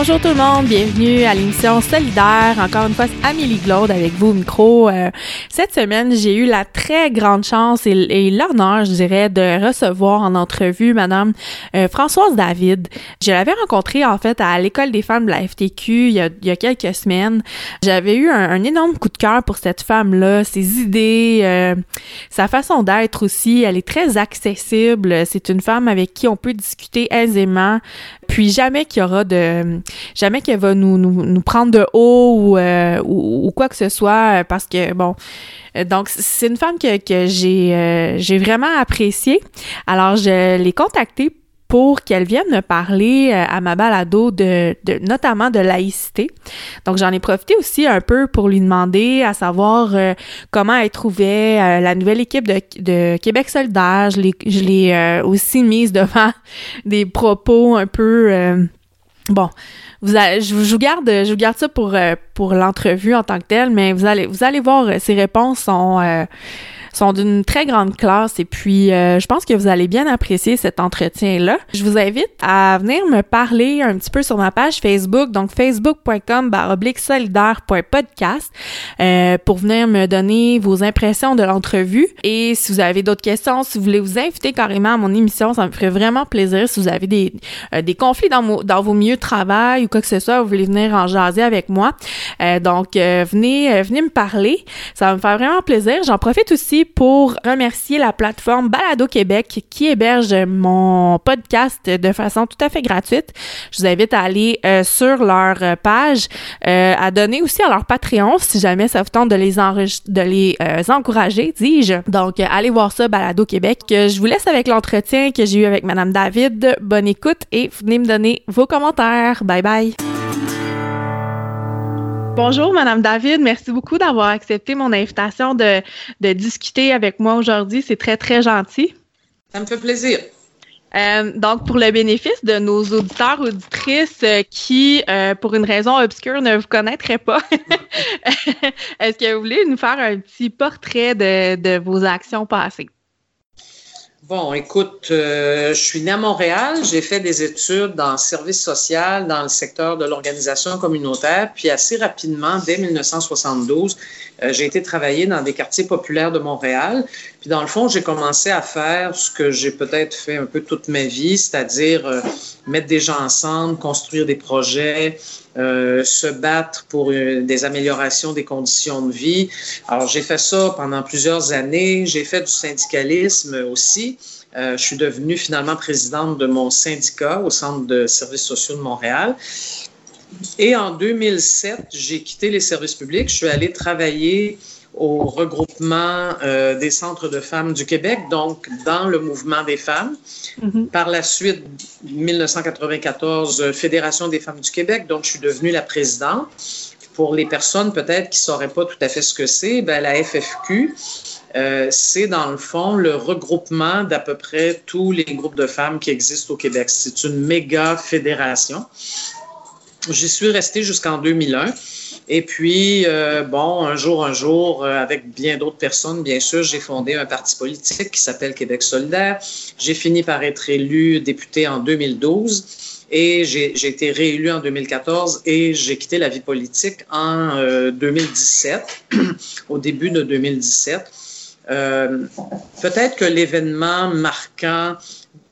Bonjour tout le monde, bienvenue à l'émission Solidaire. Encore une fois, Amélie Glaude avec vous au micro. Euh, cette semaine, j'ai eu la très grande chance et, l'honneur, je dirais, de recevoir en entrevue Madame euh, Françoise David. Je l'avais rencontrée en fait à l'école des femmes de la FTQ il y a, il y a quelques semaines. J'avais eu un, énorme coup de cœur pour cette femme-là, ses idées, euh, sa façon d'être aussi. Elle est très accessible. C'est une femme avec qui on peut discuter aisément. Puis jamais qu'il y aura de jamais qu'elle va nous, nous, nous, prendre de haut euh, ou, ou, quoi que ce soit parce que bon euh, donc c'est une femme que, que j'ai euh, j'ai vraiment appréciée. Alors je l'ai contactée pour qu'elle vienne me parler à ma balado de, de notamment de laïcité. Donc j'en ai profité aussi un peu pour lui demander à savoir comment elle trouvait la nouvelle équipe de, de Québec solidaire. Je l'ai je l'ai aussi mise devant des propos un peu Bon, vous je, vous garde, je vous garde ça pour euh, pour l'entrevue en tant que telle, mais vous allez vous allez voir, ces réponses sont euh, sont d'une très grande classe et puis euh, je pense que vous allez bien apprécier cet entretien-là. Je vous invite à venir me parler un petit peu sur ma page Facebook, donc facebook.com solidaire.podcast euh, pour venir me donner vos impressions de l'entrevue et si vous avez d'autres questions, si vous voulez vous inviter carrément à mon émission, ça me ferait vraiment plaisir. Si vous avez des, euh, des conflits dans, dans vos milieux de travail ou quoi que ce soit, vous voulez venir en jaser avec moi. donc venez venez me parler, ça va me faire vraiment plaisir. J'en profite aussi pour remercier la plateforme Balado Québec qui héberge mon podcast de façon tout à fait gratuite. Je vous invite à aller euh, sur leur page, euh, à donner aussi à leur Patreon si jamais ça vous tente de les, de les euh, encourager, dis-je. Donc, allez voir ça, Balado Québec. Je vous laisse avec l'entretien que j'ai eu avec Madame David. Bonne écoute et venez me donner vos commentaires. Bye bye. Bonjour, Madame David. Merci beaucoup d'avoir accepté mon invitation de, discuter avec moi aujourd'hui. C'est très, très gentil. Ça me fait plaisir. Euh, donc, pour le bénéfice de nos auditeurs, auditrices euh, qui, euh, pour une raison obscure, ne vous connaîtraient pas, est-ce que vous voulez nous faire un petit portrait de vos actions passées? Bon, écoute, euh, je suis né à Montréal, j'ai fait des études dans le service social, dans le secteur de l'organisation communautaire, puis assez rapidement, dès 1972, euh, j'ai été travailler dans des quartiers populaires de Montréal. Puis dans le fond, j'ai commencé à faire ce que j'ai peut-être fait un peu toute ma vie, c'est-à-dire euh, mettre des gens ensemble, construire des projets, euh, se battre pour des améliorations des conditions de vie. Alors, j'ai fait ça pendant plusieurs années. J'ai fait du syndicalisme aussi. Euh, je suis devenue finalement présidente de mon syndicat au Centre de services sociaux de Montréal. Et en 2007, j'ai quitté les services publics. Je suis allée travailler au regroupement euh, des centres de femmes du Québec, donc dans le mouvement des femmes. Mm-hmm. Par la suite, 1994, euh, Fédération des femmes du Québec, donc je suis devenue la présidente. Pour les personnes peut-être qui ne sauraient pas tout à fait ce que c'est, ben, la FFQ, euh, c'est dans le fond le regroupement d'à peu près tous les groupes de femmes qui existent au Québec. C'est une méga fédération. J'y suis restée jusqu'en 2001. Et puis, euh, bon, un jour, un jour, euh, avec bien d'autres personnes, bien sûr, j'ai fondé un parti politique qui s'appelle Québec solidaire. J'ai fini par être élu député en 2012 et j'ai été réélu en 2014 et j'ai quitté la vie politique en 2017, au début de 2017. Euh, Peut-être que l'événement marquant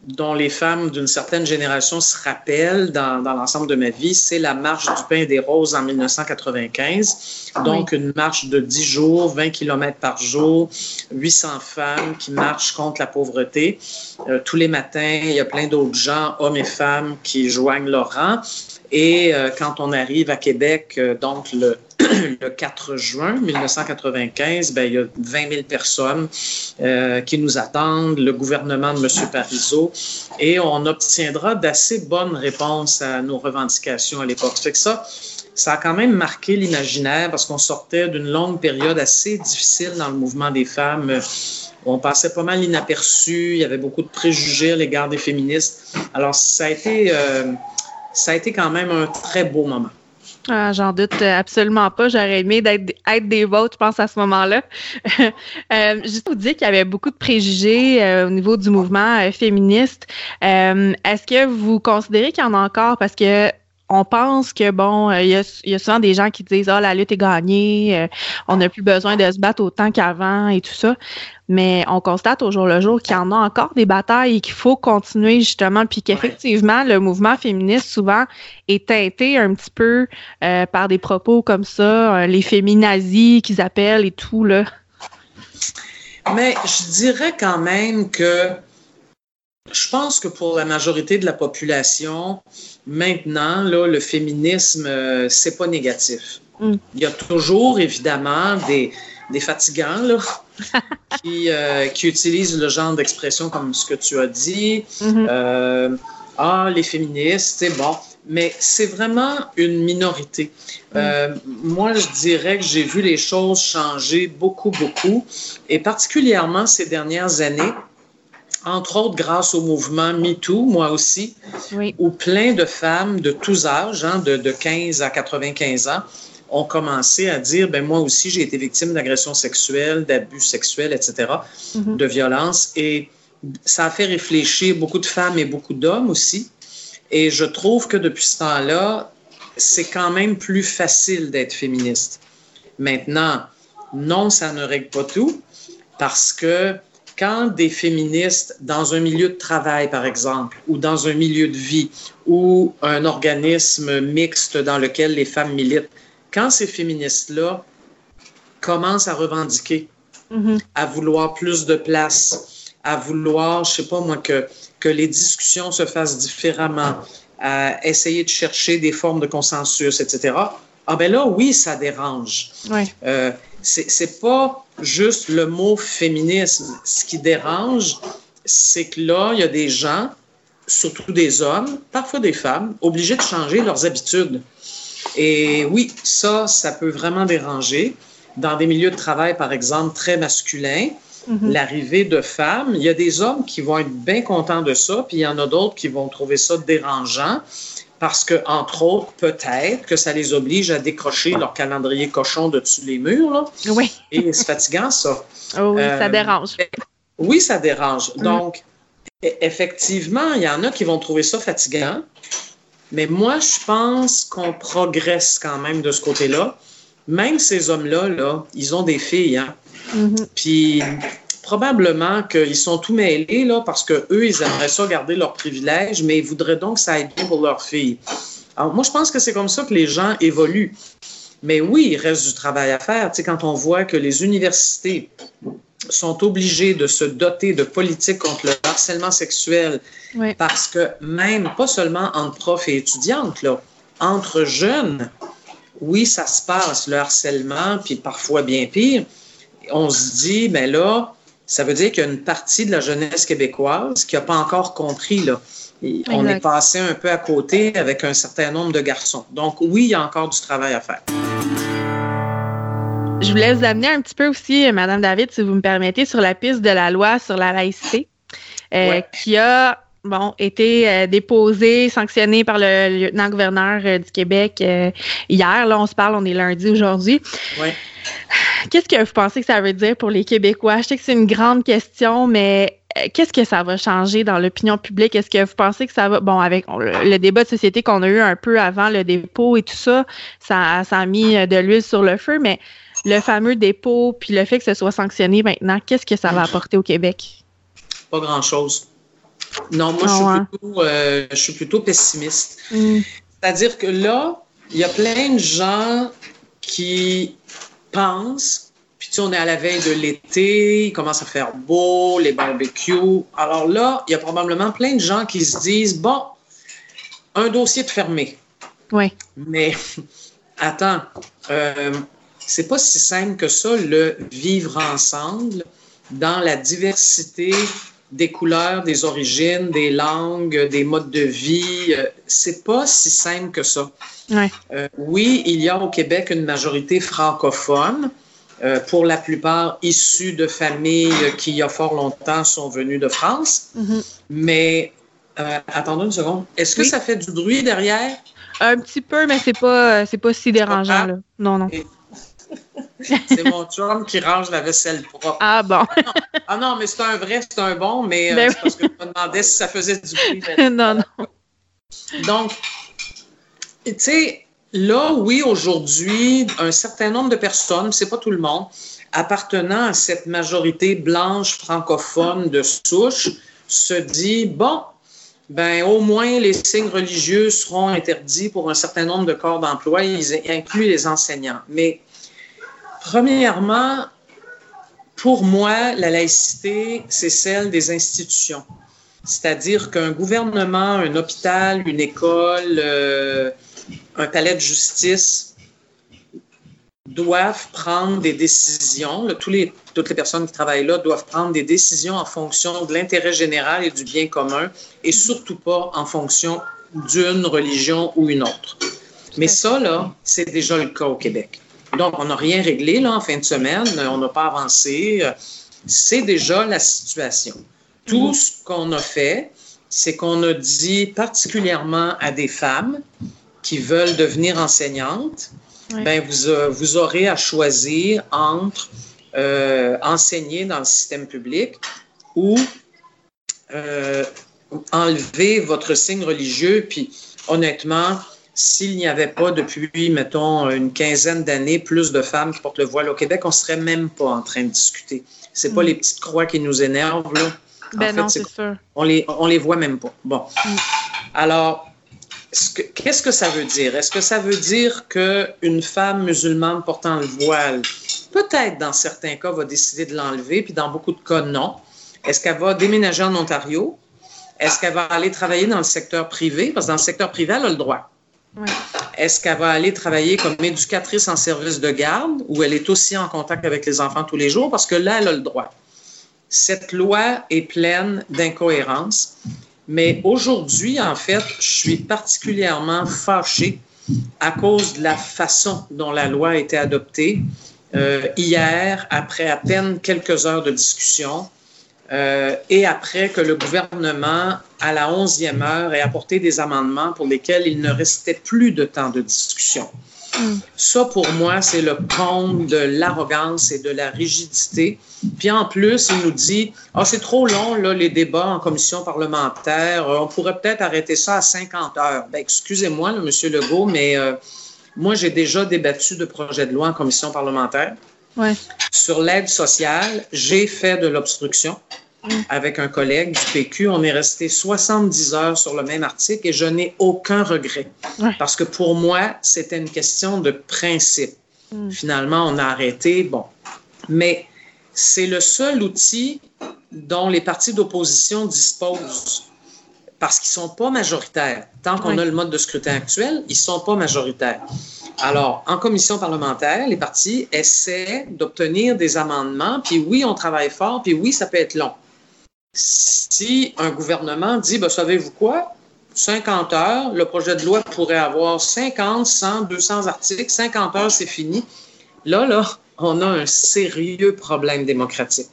dont les femmes d'une certaine génération se rappellent dans, dans l'ensemble de ma vie, c'est la marche du pain des roses en 1995. Donc, une marche de 10 jours, 20 km par jour, 800 femmes qui marchent contre la pauvreté. Euh, tous les matins, il y a plein d'autres gens, hommes et femmes, qui joignent leur rang. Et euh, quand on arrive à Québec, euh, donc le le 4 juin 1995, ben, il y a 20 000 personnes euh, qui nous attendent, le gouvernement de M. Parizeau, et on obtiendra d'assez bonnes réponses à nos revendications à l'époque. Fait que ça, ça a quand même marqué l'imaginaire parce qu'on sortait d'une longue période assez difficile dans le mouvement des femmes. On passait pas mal inaperçu, il y avait beaucoup de préjugés à l'égard des féministes. Alors, ça a été, ça a été quand même un très beau moment. Ah, J'en doute absolument pas. J'aurais aimé être des vôtres, je pense, à ce moment-là. euh, juste vous dire qu'il y avait beaucoup de préjugés euh, au niveau du mouvement euh, féministe. Euh, est-ce que vous considérez qu'il y en a encore? Parce que on pense que bon, il y, a, souvent des gens qui disent ah la lutte est gagnée, on n'a plus besoin de se battre autant qu'avant et tout ça. Mais on constate au jour le jour qu'il y en a encore des batailles et qu'il faut continuer justement, puis qu'effectivement le mouvement féministe souvent est teinté un petit peu par des propos comme ça, les féminazis qu'ils appellent et tout là. Mais je dirais quand même que je pense que pour la majorité de la population, maintenant, là, le féminisme, euh, c'est pas négatif. Mm. Il y a toujours, évidemment, des, des fatigants là, qui, euh, qui, utilisent le genre d'expression comme ce que tu as dit. Mm-hmm. euh, ah, les féministes, c'est bon. Mais c'est vraiment une minorité. Mm. Euh, moi, je dirais que j'ai vu les choses changer beaucoup, beaucoup, et particulièrement ces dernières années entre autres grâce au mouvement MeToo, moi aussi, où plein de femmes de tous âges, hein, de, de, 15 à 95 ans, ont commencé à dire, ben moi aussi, j'ai été victime d'agressions sexuelles, d'abus sexuels, etc., mm-hmm. de violences. Et ça a fait réfléchir beaucoup de femmes et beaucoup d'hommes aussi. Et je trouve que depuis ce temps-là, c'est quand même plus facile d'être féministe. Maintenant, non, ça ne règle pas tout, parce que quand des féministes dans un milieu de travail, par exemple, ou dans un milieu de vie, ou un organisme mixte dans lequel les femmes militent, quand ces féministes-là commencent à revendiquer, mm-hmm. à vouloir plus de place, à vouloir, je sais pas moi, que, que les discussions se fassent différemment, à essayer de chercher des formes de consensus, etc. Ah ben là, oui, ça dérange. Oui. Euh, c'est pas juste le mot féminisme. Ce qui dérange, c'est que là, il y a des gens, surtout des hommes, parfois des femmes, obligés de changer leurs habitudes. Et oui, ça, ça peut vraiment déranger. Dans des milieux de travail, par exemple, très masculins, mm-hmm. l'arrivée de femmes, il y a des hommes qui vont être bien contents de ça, puis il y en a d'autres qui vont trouver ça dérangeant parce que, entre autres, peut-être que ça les oblige à décrocher leur calendrier cochon de dessus les murs. Là. Oui. Et c'est fatigant, ça. Oh oui, ça euh, dérange. Oui, ça dérange. Mm. Donc, e-, effectivement, il y en a qui vont trouver ça fatigant, mais moi, je pense qu'on progresse quand même de ce côté-là. Même ces hommes-là, là, ils ont des filles. Hein? Mm-hmm. Puis probablement qu'ils sont tout mêlés là, parce qu'eux, ils aimeraient ça garder leurs privilèges, mais ils voudraient donc que ça aille bien pour leur fille. Alors, moi, je pense que c'est comme ça que les gens évoluent. Mais oui, il reste du travail à faire. Tu sais, quand on voit que les universités sont obligées de se doter de politiques contre le harcèlement sexuel, parce que même, pas seulement entre profs et étudiantes, là, entre jeunes, oui, ça se passe, le harcèlement, puis parfois bien pire. On se dit, mais ben là, ça veut dire qu'il y a une partie de la jeunesse québécoise qui n'a pas encore compris. Là. on est passé un peu à côté avec un certain nombre de garçons. Donc oui, il y a encore du travail à faire. Je voulais vous amener un petit peu aussi, Madame David, si vous me permettez, sur la piste de la loi sur la laïcité, euh, qui a bon, été euh, déposée, sanctionnée par le lieutenant-gouverneur euh, du Québec hier. Là, on se parle, on est lundi aujourd'hui. Oui. Qu'est-ce que vous pensez que ça veut dire pour les Québécois? Je sais que c'est une grande question, mais euh, qu'est-ce que ça va changer dans l'opinion publique? Est-ce que vous pensez que ça va, bon, avec le, débat de société qu'on a eu un peu avant le dépôt et tout ça, ça, ça a mis euh, de l'huile sur le feu, mais le fameux dépôt, puis le fait que ce soit sanctionné maintenant, qu'est-ce que ça va apporter au Québec? Pas grand-chose. Non, moi, je, suis hein? plutôt, euh, je suis plutôt pessimiste. Hmm. C'est-à-dire que là, il y a plein de gens qui pense, puis tu on est à la veille de l'été, il commence à faire beau, les barbecues. Alors là, il y a probablement plein de gens qui se disent, bon, un dossier de fermé. Oui. Mais attends, euh, c'est pas si simple que ça, le vivre ensemble dans la diversité des couleurs, des origines, des langues, des modes de vie. Euh, c'est pas si simple que ça. Euh, oui, il y a au Québec une majorité francophone, euh, pour la plupart issus de familles qui, il y a fort longtemps, sont venues de France. Mm-hmm. Mais attendez une seconde. Est-ce que ça fait du bruit derrière? Un petit peu, mais c'est pas, c'est pas si dérangeant. Là. Non, non. C'est mon chum qui range la vaisselle propre. Ah bon. ah non, mais c'est un vrai, c'est un bon, mais euh, ben parce que je me demandais si ça faisait du bruit. non, non. Donc, tu sais, là, oui, aujourd'hui, un certain nombre de personnes, c'est pas tout le monde, appartenant à cette majorité blanche francophone de souche, se dit, bon, ben au moins les signes religieux seront interdits pour un certain nombre de corps d'emploi, ils incluent les enseignants. Mais premièrement, pour moi, la laïcité, c'est celle des institutions. C'est-à-dire qu'un gouvernement, un hôpital, une école, euh, un palais de justice doivent prendre des décisions. tous les, toutes les personnes qui travaillent là doivent prendre des décisions en fonction de l'intérêt général et du bien commun et surtout pas en fonction d'une religion ou une autre. Mais ça, là, c'est déjà le cas au Québec. Donc, on n'a rien réglé là, en fin de semaine, on n'a pas avancé. C'est déjà la situation. Tout mhm. ce qu'on a fait, c'est qu'on a dit particulièrement à des femmes qui veulent devenir enseignantes, ben vous, euh, vous aurez à choisir entre euh, enseigner dans le système public ou euh, enlever votre signe religieux. Puis honnêtement, s'il n'y avait pas depuis, mettons, une quinzaine d'années, plus de femmes qui portent le voile au Québec, on ne serait même pas en train de discuter. Ce pas mm. les petites croix qui nous énervent, là. Ben non, c'est sûr. On les, on les voit même pas. Bon. Mm. Alors, qu'est-ce que ça veut dire? Est-ce que ça veut dire qu'une femme musulmane portant le voile, peut-être dans certains cas, va décider de l'enlever, puis dans beaucoup de cas, non? Est-ce qu'elle va déménager en Ontario? Est-ce qu'elle va aller travailler dans le secteur privé? Parce que dans le secteur privé, elle a le droit. Est-ce qu'elle va aller travailler comme éducatrice en service de garde, où elle est aussi en contact avec les enfants tous les jours? Parce que là, elle a le droit. Cette loi est pleine d'incohérences. Mais aujourd'hui, en fait, je suis particulièrement fâchée à cause de la façon dont la loi a été adoptée. Euh, hier, après à peine quelques heures de discussion, euh, et après que le gouvernement, à la onzième heure, ait apporté des amendements pour lesquels il ne restait plus de temps de discussion. Ça, pour moi, c'est le compte de l'arrogance et de la rigidité. Puis en plus, il nous dit Ah, c'est trop long, là, les débats en commission parlementaire. Euh, on pourrait peut-être arrêter ça à 50 heures. Ben, excusez-moi, M. Legault, mais euh, moi, j'ai déjà débattu de projets de loi en commission parlementaire. Sur l'aide sociale, j'ai fait de l'obstruction avec un collègue du PQ. On est resté 70 heures sur le même article et je n'ai aucun regret. Parce que pour moi, c'était une question de principe. Mm. Finalement, on a arrêté. Bon. Mais c'est le seul outil dont les partis d'opposition disposent parce qu'ils ne sont pas majoritaires. Tant qu'on a le mode de scrutin actuel, ils ne sont pas majoritaires. Alors, en commission parlementaire, les partis essaient d'obtenir des amendements, puis oui, on travaille fort, puis oui, ça peut être long si un gouvernement dit, ben, savez-vous quoi? 50 heures, le projet de loi pourrait avoir 50, 100, 200 articles, 50 heures, c'est fini. Là, là, on a un sérieux problème démocratique.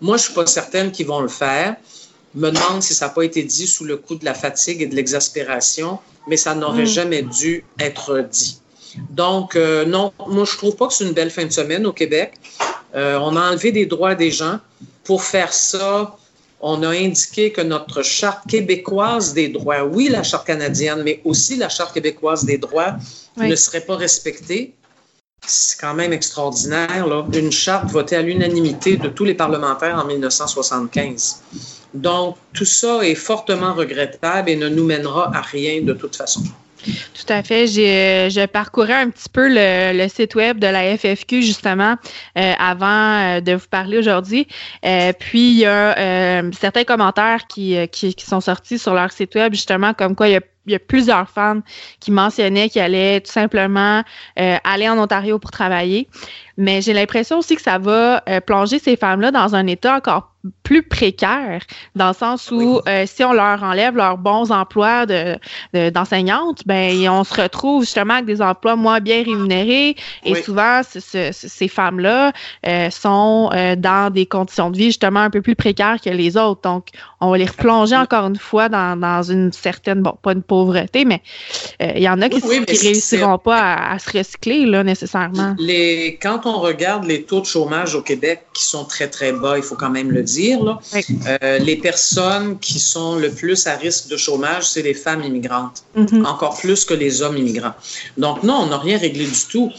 Moi, je ne suis pas certaine qu'ils vont le faire. Je me demande si ça n'a pas été dit sous le coup de la fatigue et de l'exaspération, mais ça n'aurait mm. jamais dû être dit. Donc, euh, non, moi, je ne trouve pas que c'est une belle fin de semaine au Québec. Euh, on a enlevé des droits des gens. Pour faire ça, on a indiqué que notre charte québécoise des droits, oui, la charte canadienne, mais aussi la charte québécoise des droits ne serait pas respectée. C'est quand même extraordinaire, là. Une charte votée à l'unanimité de tous les parlementaires en 1975. Donc, tout ça est fortement regrettable et ne nous mènera à rien de toute façon. Tout à fait. J'ai, je parcourais un petit peu le, site web de la FFQ justement euh, avant euh, de vous parler aujourd'hui. Euh, puis il y a certains commentaires qui, qui, qui, sont sortis sur leur site web justement comme quoi il y a il y a plusieurs femmes qui mentionnaient qu'ils allaient tout simplement euh, aller en Ontario pour travailler. Mais j'ai l'impression aussi que ça va euh, plonger ces femmes-là dans un état encore plus précaire, dans le sens où euh, si on leur enlève leurs bons emplois de, d'enseignantes, ben on se retrouve justement avec des emplois moins bien rémunérés. Et souvent ces femmes-là sont dans des conditions de vie justement un peu plus précaires que les autres. Donc on va les replonger encore une fois dans, dans une certaine bon pas une pauvreté, mais euh, il y en a qui ne réussiront pas à, se recycler là, nécessairement. Les, quand on regarde les taux de chômage au Québec, qui sont très, très bas, il faut quand même le dire, là, euh, les personnes qui sont le plus à risque de chômage, c'est les femmes immigrantes, mm-hmm. encore plus que les hommes immigrants. Donc non, on n'a rien réglé du tout.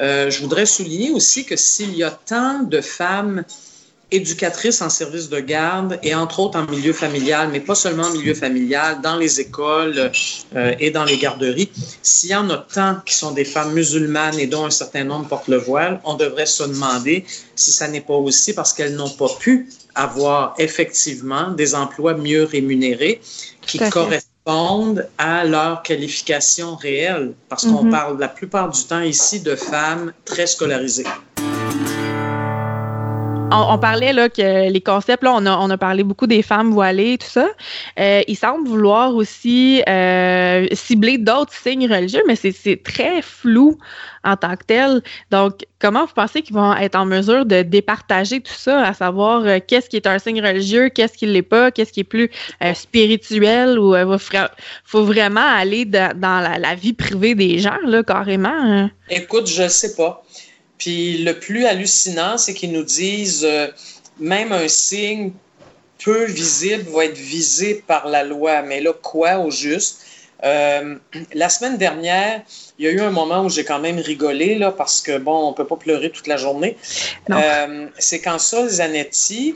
Euh, je voudrais souligner aussi que s'il y a tant de femmes éducatrices en service de garde et entre autres en milieu familial, mais pas seulement en milieu familial, dans les écoles euh, et dans les garderies. S'il y en a tant qui sont des femmes musulmanes et dont un certain nombre portent le voile, on devrait se demander si ça n'est pas aussi parce qu'elles n'ont pas pu avoir effectivement des emplois mieux rémunérés qui correspondent à leur qualification réelle, parce qu'on mm-hmm. parle la plupart du temps ici de femmes très scolarisées on, parlait que les concepts, là, on a, parlé beaucoup des femmes voilées, tout ça. Euh, ils semblent vouloir aussi euh, cibler d'autres signes religieux, mais c'est très flou en tant que tel. Donc, comment vous pensez qu'ils vont être en mesure de départager tout ça, à savoir euh, qu'est-ce qui est un signe religieux, qu'est-ce qui ne l'est pas, qu'est-ce qui est plus spirituel ou il faut vraiment aller dans la, la, vie privée des gens, là, carrément? Hein? Écoute, je ne sais pas. Puis le plus hallucinant, c'est qu'ils nous disent euh, même un signe peu visible va être visé par la loi. Mais là, quoi au juste? Euh, la semaine dernière, il y a eu un moment où j'ai quand même rigolé, là, parce que, bon, on ne peut pas pleurer toute la journée. Euh, c'est quand Sol Zanetti,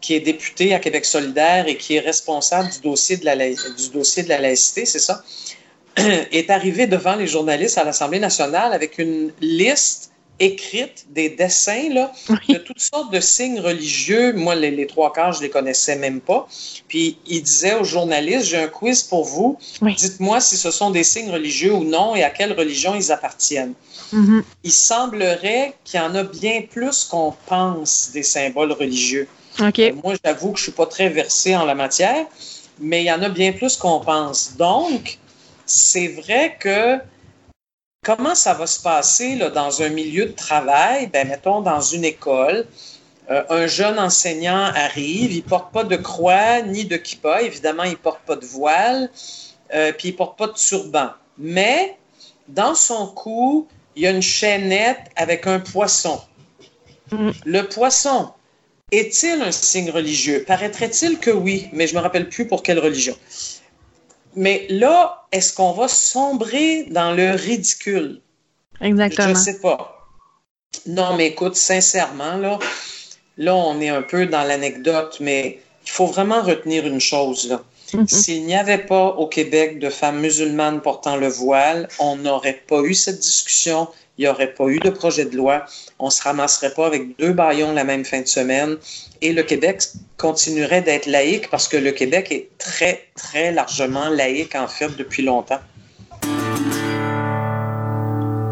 qui est député à Québec solidaire et qui est responsable du dossier de la, du dossier de la laïcité, c'est ça, est arrivé devant les journalistes à l'Assemblée nationale avec une liste écrite des dessins là, de toutes sortes de signes religieux. Moi, les, trois quarts, je les connaissais même pas. Puis il disait aux journalistes, j'ai un quiz pour vous. Dites-moi si ce sont des signes religieux ou non et à quelle religion ils appartiennent. Mm-hmm. Il semblerait qu'il y en a bien plus qu'on pense des symboles religieux. Euh, moi, j'avoue que je suis pas très versé en la matière, mais il y en a bien plus qu'on pense. Donc, c'est vrai que Comment ça va se passer là, dans un milieu de travail? Ben, mettons, dans une école, euh, un jeune enseignant arrive, il porte pas de croix ni de kippa, évidemment, il porte pas de voile, euh, puis il porte pas de turban. Mais dans son cou, il y a une chaînette avec un poisson. Le poisson, est-il un signe religieux? Paraîtrait-il que oui, mais je me rappelle plus pour quelle religion. Mais là, est-ce qu'on va sombrer dans le ridicule? Exactement. Je ne sais pas. Non, mais écoute, sincèrement, là, là, on est un peu dans l'anecdote, mais il faut vraiment retenir une chose, là. Mm-hmm. S'il n'y avait pas au Québec de femmes musulmanes portant le voile, on n'aurait pas eu cette discussion, il n'y aurait pas eu de projet de loi, on ne se ramasserait pas avec deux baillons la même fin de semaine. Et le Québec continuerait d'être laïque parce que le Québec est très, très largement laïque en fait depuis longtemps.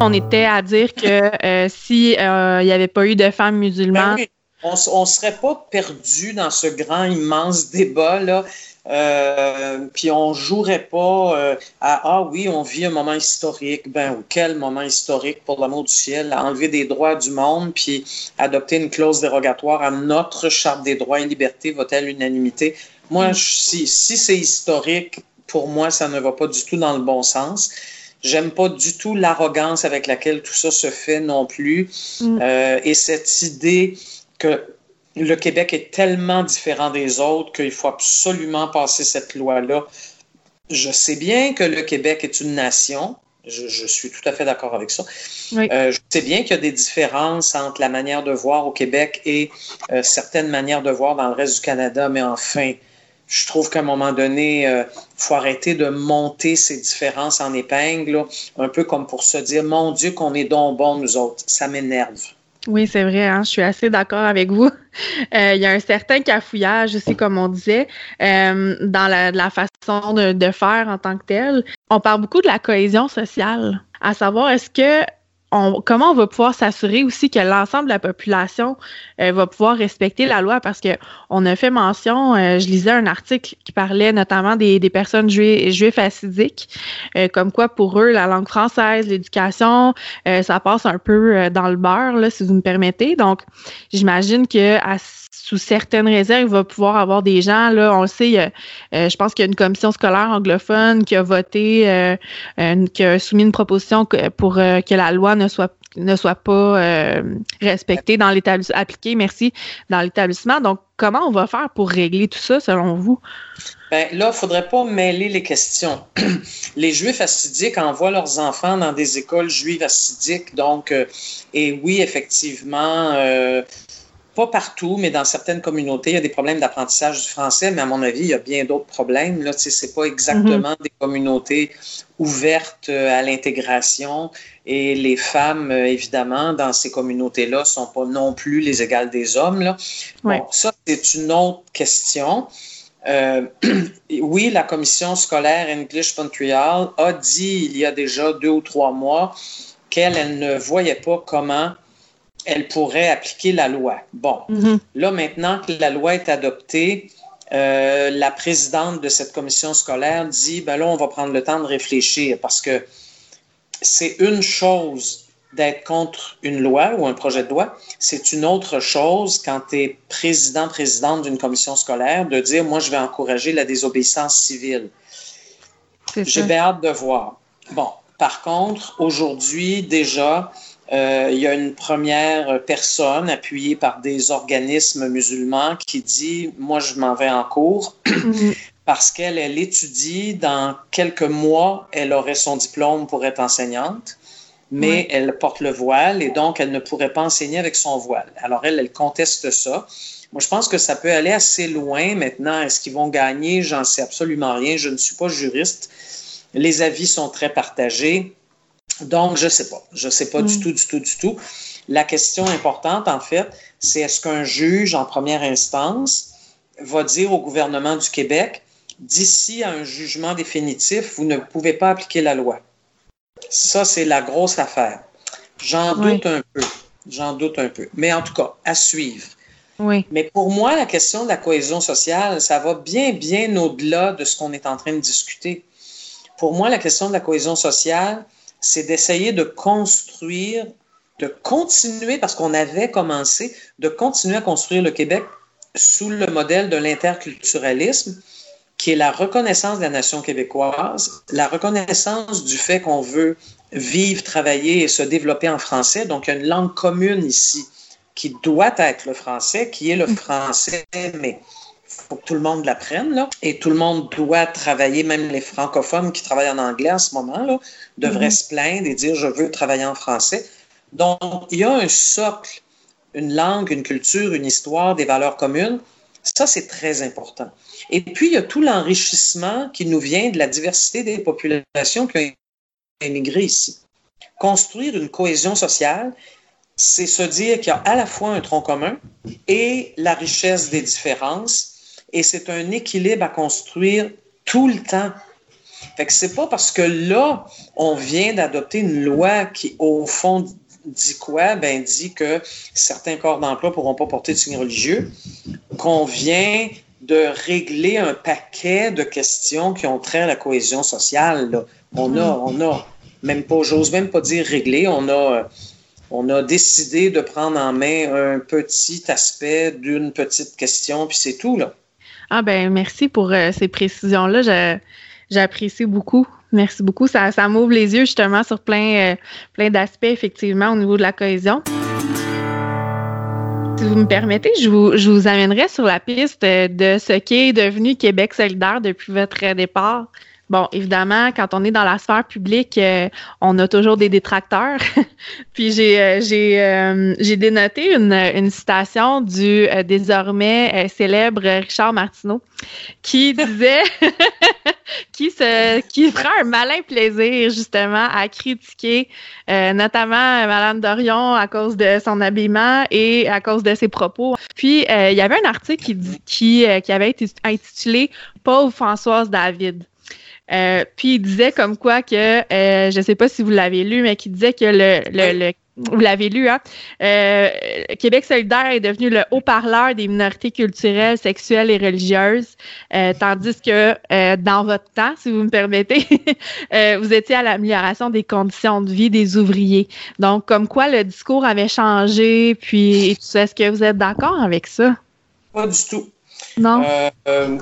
On était à dire que euh, si euh, il n'y avait pas eu de femmes musulmanes, ben on ne serait pas perdu dans ce grand immense débat là euh, puis on jouerait pas euh, à ah oui, on vit un moment historique. Ben quel moment historique pour l'amour du ciel, à enlever des droits du monde puis adopter une clause dérogatoire à notre charte des droits et libertés, va-t-elle l'unanimité? Moi, mm. si, si c'est historique, pour moi, ça ne va pas du tout dans le bon sens. J'aime pas du tout l'arrogance avec laquelle tout ça se fait non plus. Mm. Euh, et cette idée que le Québec est tellement différent des autres qu'il faut absolument passer cette loi-là. Je sais bien que le Québec est une nation. Je, suis tout à fait d'accord avec ça. Euh, je sais bien qu'il y a des différences entre la manière de voir au Québec et euh, certaines manières de voir dans le reste du Canada, mais enfin, je trouve qu'à un moment donné, il euh, faut arrêter de monter ces différences en épingle, un peu comme pour se dire, mon Dieu, qu'on est donc bons, nous autres. Ça m'énerve. Oui, c'est vrai, hein, je suis assez d'accord avec vous. Euh, il y a un certain cafouillage aussi, comme on disait, euh, dans la, façon de, faire en tant que tel. On parle beaucoup de la cohésion sociale, à savoir est-ce que comment on va pouvoir s'assurer aussi que l'ensemble de la population euh, va pouvoir respecter la loi? Parce que on a fait mention, euh, je lisais un article qui parlait notamment des, des personnes juives, juives assidiques, euh, comme quoi pour eux la langue française, l'éducation, ça passe un peu dans le beurre là, si vous me permettez. Donc, j'imagine que à sous certaines réserves, il va pouvoir avoir des gens, là, on le sait, je pense qu'il y a une commission scolaire anglophone qui a voté, qui a soumis une proposition pour que la loi ne soit ne soit pas euh, respecté dans l'établissement, appliqué, merci, dans l'établissement. Donc, comment on va faire pour régler tout ça, selon vous? Bien, là, il ne faudrait pas mêler les questions. les Juifs assidiques envoient leurs enfants dans des écoles juives assidiques, donc, euh, et oui, effectivement, euh, pas partout, mais dans certaines communautés, il y a des problèmes d'apprentissage du français, mais à mon avis, il y a bien d'autres problèmes. Là, ce n'est pas exactement mm-hmm. des communautés ouvertes euh, à l'intégration et les femmes, euh, évidemment, dans ces communautés-là, ne sont pas non plus les égales des hommes. Là. Bon, ça, c'est une autre question. Euh, oui, la commission scolaire English Montreal a dit il y a déjà deux ou trois mois qu'elle ne voyait pas comment elle pourrait appliquer la loi. Bon, mm-hmm. là maintenant que la loi est adoptée, euh, la présidente de cette commission scolaire dit, ben là, on va prendre le temps de réfléchir parce que c'est une chose d'être contre une loi ou un projet de loi, c'est une autre chose quand tu es président, présidente d'une commission scolaire, de dire, moi, je vais encourager la désobéissance civile. J'ai bien hâte de voir. Bon, par contre, aujourd'hui, déjà, il y a une première personne appuyée par des organismes musulmans qui dit Moi, je m'en vais en cours parce qu'elle elle étudie. Dans quelques mois, elle aurait son diplôme pour être enseignante, mais elle porte le voile et donc elle ne pourrait pas enseigner avec son voile. Alors, elle, elle conteste ça. Moi, je pense que ça peut aller assez loin maintenant. Est-ce qu'ils vont gagner? J'en sais absolument rien. Je ne suis pas juriste. Les avis sont très partagés. Donc, je ne sais pas. Je ne sais pas du mm. tout, du tout, du tout. La question importante, en fait, c'est est-ce qu'un juge en première instance va dire au gouvernement du Québec, d'ici à un jugement définitif, vous ne pouvez pas appliquer la loi? Ça, c'est la grosse affaire. J'en doute un peu. J'en doute un peu. Mais en tout cas, à suivre. Oui. Mais pour moi, la question de la cohésion sociale, ça va bien, bien au-delà de ce qu'on est en train de discuter. Pour moi, la question de la cohésion sociale, c'est d'essayer de construire, de continuer, parce qu'on avait commencé, de continuer à construire le Québec sous le modèle de l'interculturalisme, qui est la reconnaissance de la nation québécoise, la reconnaissance du fait qu'on veut vivre, travailler et se développer en français. Donc, il y a une langue commune ici qui doit être le français, qui est le français, mais faut que tout le monde l'apprenne, là. Et tout le monde doit travailler, même les francophones qui travaillent en anglais en ce moment, là, devraient mhm. se plaindre et dire je veux travailler en français. Donc, il y a un socle, une langue, une culture, une histoire, des valeurs communes. Ça, c'est très important. Et puis, il y a tout l'enrichissement qui nous vient de la diversité des populations qui ont émigré ici. Construire une cohésion sociale, c'est se dire qu'il y a à la fois un tronc commun et la richesse des différences et c'est un équilibre à construire tout le temps. Fait que c'est pas parce que là, on vient d'adopter une loi qui, au fond, dit quoi? Ben, dit que certains corps d'emploi pourront pas porter de signes religieux, qu'on vient de régler un paquet de questions qui ont trait à la cohésion sociale. On a, mm-hmm. on a, même pas, j'ose même pas dire régler, on a, on a décidé de prendre en main un petit aspect d'une petite question, puis c'est tout, là. Ah ben merci pour euh, ces précisions-là. J'apprécie beaucoup. Merci beaucoup. Ça, m'ouvre les yeux justement sur plein, euh, plein d'aspects, effectivement, au niveau de la cohésion. Si vous me permettez, je vous, je vous amènerai sur la piste de ce qu'est devenu Québec solidaire depuis votre départ. Bon, évidemment, quand on est dans la sphère publique, euh, on a toujours des détracteurs. Puis j'ai euh, j'ai euh, j'ai dénoté une, une citation du désormais célèbre Richard Martineau qui disait qui se qui ferait un malin plaisir justement à critiquer notamment Madame Dorion à cause de son habillement et à cause de ses propos. Puis il y avait un article qui qui qui avait été intitulé Pauvre Françoise David. Puis il disait comme quoi que, je ne sais pas si vous l'avez lu, mais qu'il disait que le, le vous l'avez lu, hein? Euh, Québec solidaire est devenu le haut-parleur des minorités culturelles, sexuelles et religieuses, euh, tandis que euh, dans votre temps, si vous me permettez, vous étiez à l'amélioration des conditions de vie des ouvriers. Donc, comme quoi le discours avait changé, puis est-ce que vous êtes d'accord avec ça? Pas du tout. Non. Euh, euh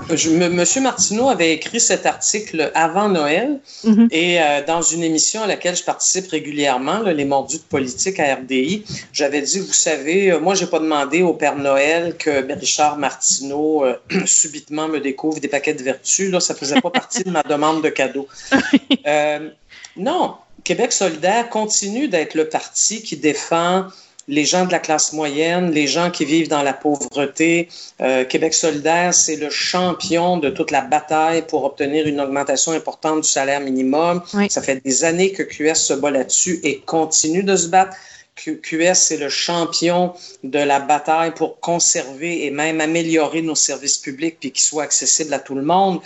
Monsieur Martineau avait écrit cet article avant Noël mhm. et euh, dans une émission à laquelle je participe régulièrement, Les Mordus de politique à RDI, j'avais dit, vous savez, euh, moi, j'ai pas demandé au Père Noël que Richard Martineau subitement me découvre des paquets de vertus. Là, ça faisait pas partie de ma demande de cadeau. non, Québec solidaire continue d'être le parti qui défend les gens de la classe moyenne, les gens qui vivent dans la pauvreté. Euh, Québec solidaire, c'est le champion de toute la bataille pour obtenir une augmentation importante du salaire minimum. Ça fait des années que QS se bat là-dessus et continue de se battre. QS, c'est le champion de la bataille pour conserver et même améliorer nos services publics puis qu'ils soient accessibles à tout le monde.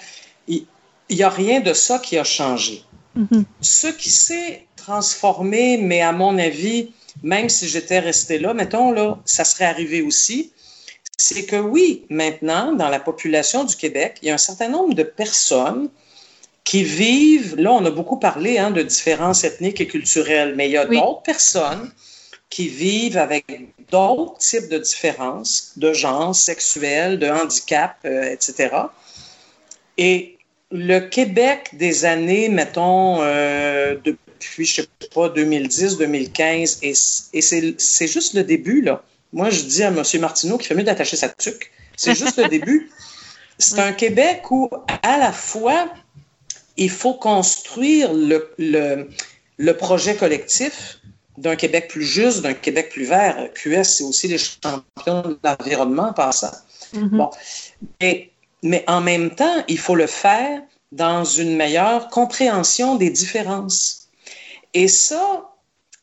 Il n'y a rien de ça qui a changé. Mm-hmm. Ce qui s'est transformé, mais à mon avis, même si j'étais resté là, mettons, là, ça serait arrivé aussi, c'est que oui, maintenant, dans la population du Québec, il y a un certain nombre de personnes qui vivent, là, on a beaucoup parlé hein, de différences ethniques et culturelles, mais il y a d'autres personnes qui vivent avec d'autres types de différences, de genre, sexuels, de handicap, euh, etc. Et le Québec des années, mettons, euh, de depuis, je sais pas, 2010, 2015. Et, c'est juste le début, là. Moi, je dis à M. Martineau qu'il fait mieux d'attacher sa tuque. C'est juste le début. C'est un Québec où, à la fois, il faut construire le, le, projet collectif d'un Québec plus juste, d'un Québec plus vert. QS, c'est aussi les champions de l'environnement par ça. Mm-hmm. Bon. mais en même temps, il faut le faire dans une meilleure compréhension des différences. Et ça,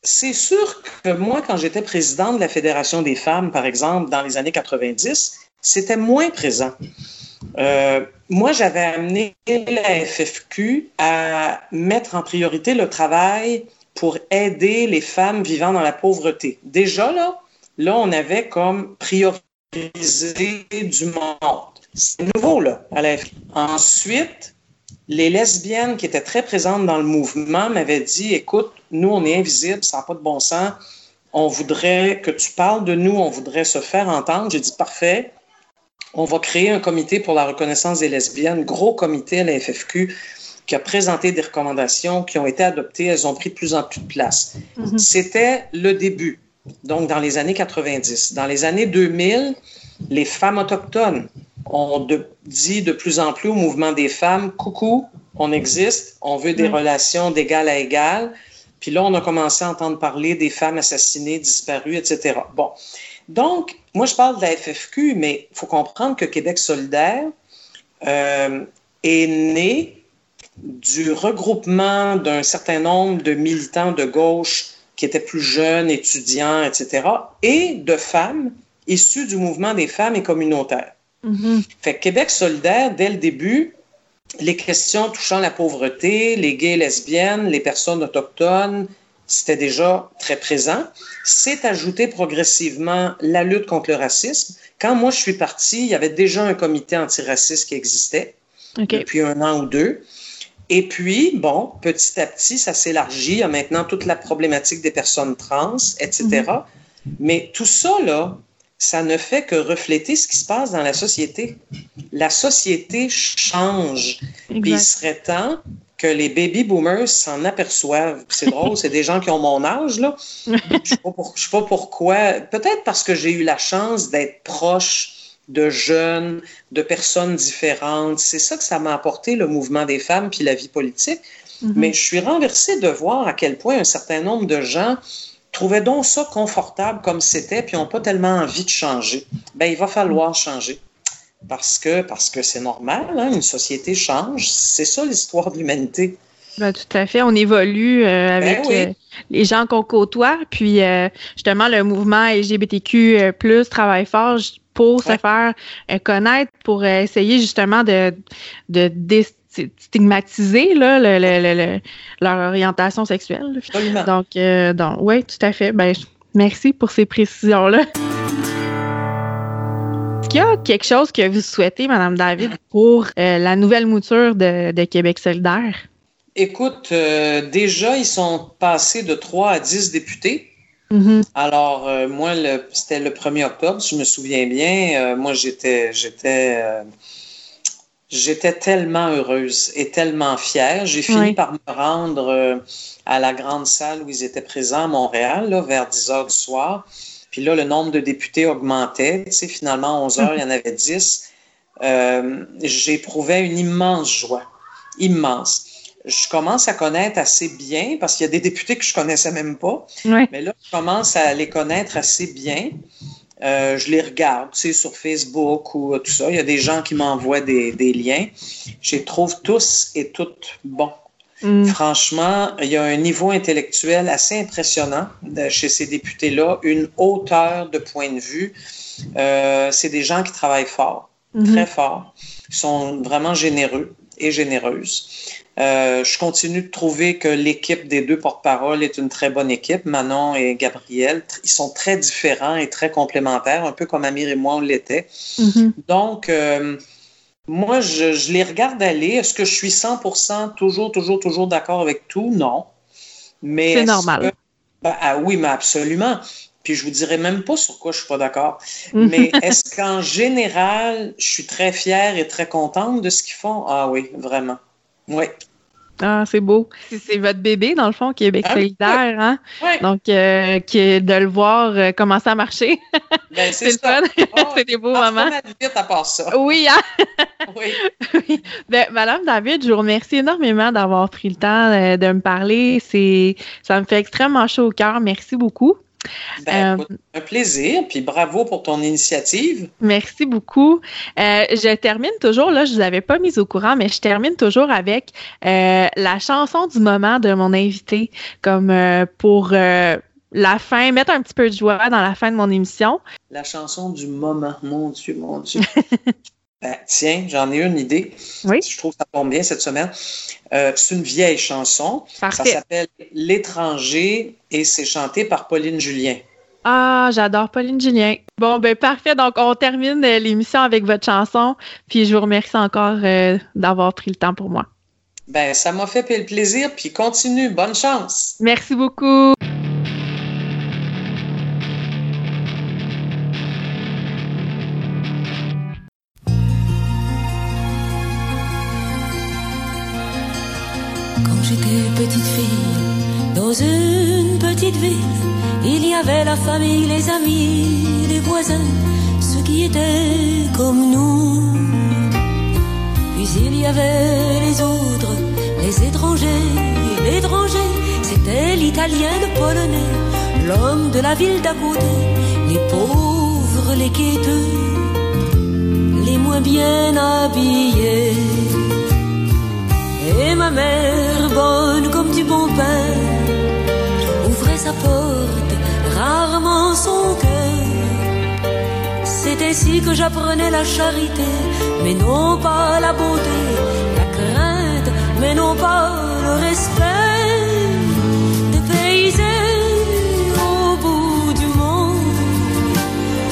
c'est sûr que moi, quand j'étais président de la Fédération des femmes, par exemple, dans les années 90, c'était moins présent. Euh, moi, j'avais amené la FFQ à mettre en priorité le travail pour aider les femmes vivant dans la pauvreté. Déjà, là, là, on avait comme priorisé du monde. C'est nouveau, là, à la FFQ. Ensuite, les lesbiennes qui étaient très présentes dans le mouvement m'avaient dit, écoute, nous, on est invisibles, ça n'a pas de bon sens. On voudrait que tu parles de nous, on voudrait se faire entendre. J'ai dit, parfait. On va créer un comité pour la reconnaissance des lesbiennes, gros comité à la FFQ, qui a présenté des recommandations qui ont été adoptées. Elles ont pris de plus en plus de place. Mm-hmm. C'était le début, donc dans les années 90. Dans les années 2000, les femmes autochtones on dit de plus en plus au mouvement des femmes, coucou, on existe, on veut des mm. relations d'égal à égal. Puis là, on a commencé à entendre parler des femmes assassinées, disparues, etc. Bon. Donc, moi, je parle de la FFQ, mais il faut comprendre que Québec solidaire euh, est né du regroupement d'un certain nombre de militants de gauche qui étaient plus jeunes, étudiants, etc., et de femmes issues du mouvement des femmes et communautaires. Mm-hmm. Fait Québec solidaire, dès le début, les questions touchant la pauvreté, les gays, lesbiennes, les personnes autochtones, c'était déjà très présent. C'est ajouté progressivement la lutte contre le racisme. Quand moi je suis partie, il y avait déjà un comité antiraciste qui existait depuis un an ou deux. Et puis, bon, petit à petit, ça s'élargit. Il y a maintenant toute la problématique des personnes trans, etc. Mm-hmm. Mais tout ça, là, ça ne fait que refléter ce qui se passe dans la société. La société change. Puis il serait temps que les baby boomers s'en aperçoivent. C'est drôle, c'est des gens qui ont mon âge, là. Je ne sais, sais, pas pourquoi. Peut-être parce que j'ai eu la chance d'être proche de jeunes, de personnes différentes. C'est ça que ça m'a apporté, le mouvement des femmes puis la vie politique. Mm-hmm. Mais je suis renversée de voir à quel point un certain nombre de gens trouvaient donc ça confortable comme c'était, puis n'ont pas tellement envie de changer. Ben, il va falloir changer. Parce que parce que c'est normal, hein, une société change. C'est ça l'histoire de l'humanité. Ben, tout à fait. On évolue euh, avec ben euh, les gens qu'on côtoie. Puis euh, justement, le mouvement LGBTQ travaille fort pour se faire connaître, pour essayer justement de, de stigmatiser là, leur orientation sexuelle. Absolument. Donc, donc oui, tout à fait. Ben, merci pour ces précisions-là. Est-ce qu'il y a quelque chose que vous souhaitez, Madame David, pour la nouvelle mouture de, de Québec solidaire? Écoute, déjà, ils sont passés de 3 à 10 députés. Mm-hmm. Alors, euh, moi, c'était le 1er octobre, je me souviens bien. Euh, moi, j'étais, j'étais, euh, j'étais tellement heureuse et tellement fière. J'ai fini par me rendre à la grande salle où ils étaient présents à Montréal, là, vers 10 heures du soir. Puis là, le nombre de députés augmentait. Tu sais, finalement, à 11 heures, il y en avait 10. J'éprouvais une immense joie. Immense je commence à connaître assez bien, parce qu'il y a des députés que je connaissais même pas, mais là, je commence à les connaître assez bien. Euh, je les regarde, tu sais, sur Facebook ou tout ça. Il y a des gens qui m'envoient des, liens. Je les trouve tous et toutes bons. Mm. Franchement, il y a un niveau intellectuel assez impressionnant chez ces députés-là, une hauteur de point de vue. Euh, c'est des gens qui travaillent fort, mm-hmm. très fort, Ils sont vraiment généreux et généreuses. Euh, je continue de trouver que l'équipe des deux porte-paroles est une très bonne équipe, Manon et Gabriel. Ils sont très différents et très complémentaires, un peu comme Amir et moi on l'était. Mm-hmm. Donc, euh, moi, je, les regarde aller. Est-ce que je suis 100% toujours, toujours, toujours d'accord avec tout? Non. Mais c'est normal. Ben, ah oui, mais absolument. Puis je vous dirais même pas sur quoi je suis pas d'accord. Mm-hmm. Mais est-ce qu'en général, je suis très fière et très contente de ce qu'ils font? Ah oui, vraiment. Oui. Ah, c'est beau. C'est votre bébé, dans le fond, Québec ah, solidaire, hein? Oui. Donc, euh, de le voir euh, commencer à marcher. Ben, c'est le fun. c'est des beaux moments. vite à part ça. Oui, hein? oui. oui. Ben, Madame David, je vous remercie énormément d'avoir pris le temps euh, de me parler. C'est, ça me fait extrêmement chaud au cœur. Merci beaucoup. Ben, euh, un plaisir, puis bravo pour ton initiative. Merci beaucoup. Euh, je termine toujours, là, je ne vous avais pas mis au courant, mais je termine toujours avec euh, la chanson du moment de mon invité, comme pour la fin, mettre un petit peu de joie dans la fin de mon émission. La chanson du moment, mon Dieu, mon Dieu. Ben, tiens, j'en ai une idée. Oui. Je trouve que ça tombe bien cette semaine. Euh, c'est une vieille chanson. Ça s'appelle L'étranger et c'est chanté par Pauline Julien. Ah, j'adore Pauline Julien. Bon, ben parfait. Donc, on termine euh, l'émission avec votre chanson. Puis, je vous remercie encore euh, d'avoir pris le temps pour moi. Ben, ça m'a fait plaisir. Puis, continue. Bonne chance. Merci beaucoup. Petite fille, dans une petite ville, il y avait la famille, les amis, les voisins, ceux qui étaient comme nous. Puis il y avait les autres, les étrangers, l'étranger, c'était l'italien, le polonais, l'homme de la ville d'à côté, les pauvres, les quêteux, les moins bien habillés. Et ma mère, bonne comme du bon pain, ouvrait sa porte, rarement son cœur. C'est ainsi que j'apprenais la charité, mais non pas la beauté, la crainte, mais non pas le respect. Des paysans au bout du monde,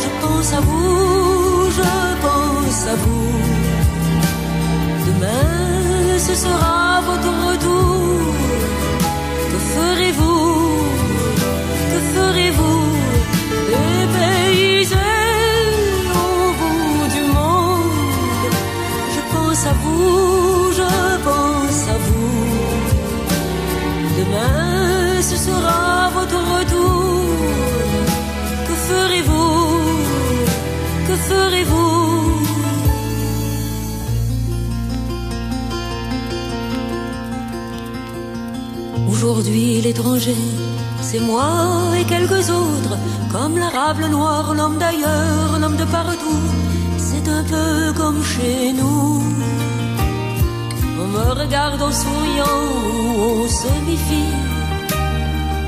je pense à vous, je pense à vous. Demain ce sera Ce sera votre retour. Que ferez-vous? Que ferez-vous? Aujourd'hui l'étranger, c'est moi et quelques autres, comme l'arabe, noir, l'homme d'ailleurs, l'homme de partout, c'est un peu comme chez nous. On me regarde en souriant, on se.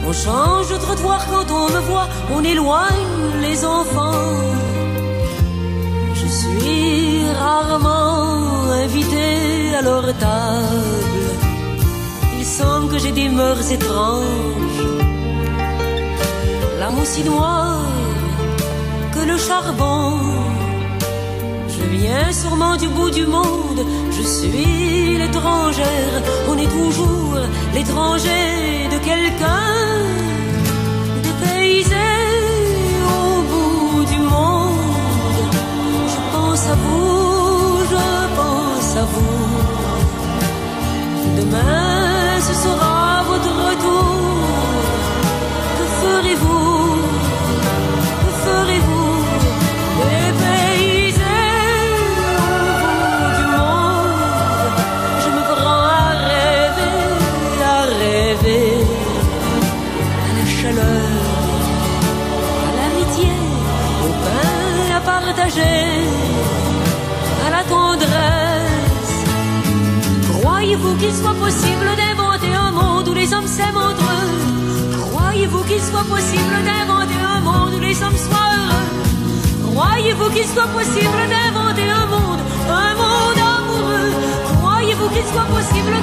On change de trottoir quand on me voit, on éloigne les enfants. Je suis rarement invité à leur table. Il semble que j'ai des mœurs étranges. L'âme aussi noire que le charbon. Je viens sûrement du bout du monde, je suis l'étrangère, on est toujours l'étranger de quelqu'un, dépaysé au bout du monde. Je pense à vous, je pense à vous. Demain, ce sera votre retour. Croyez-vous qu'il soit possible d'inventer un monde où les hommes s'aiment entre eux? Croyez-vous qu'il soit possible d'inventer un monde où les hommes soient heureux? Croyez-vous qu'il soit possible d'inventer un monde, un monde amoureux? Croyez-vous qu'il soit possible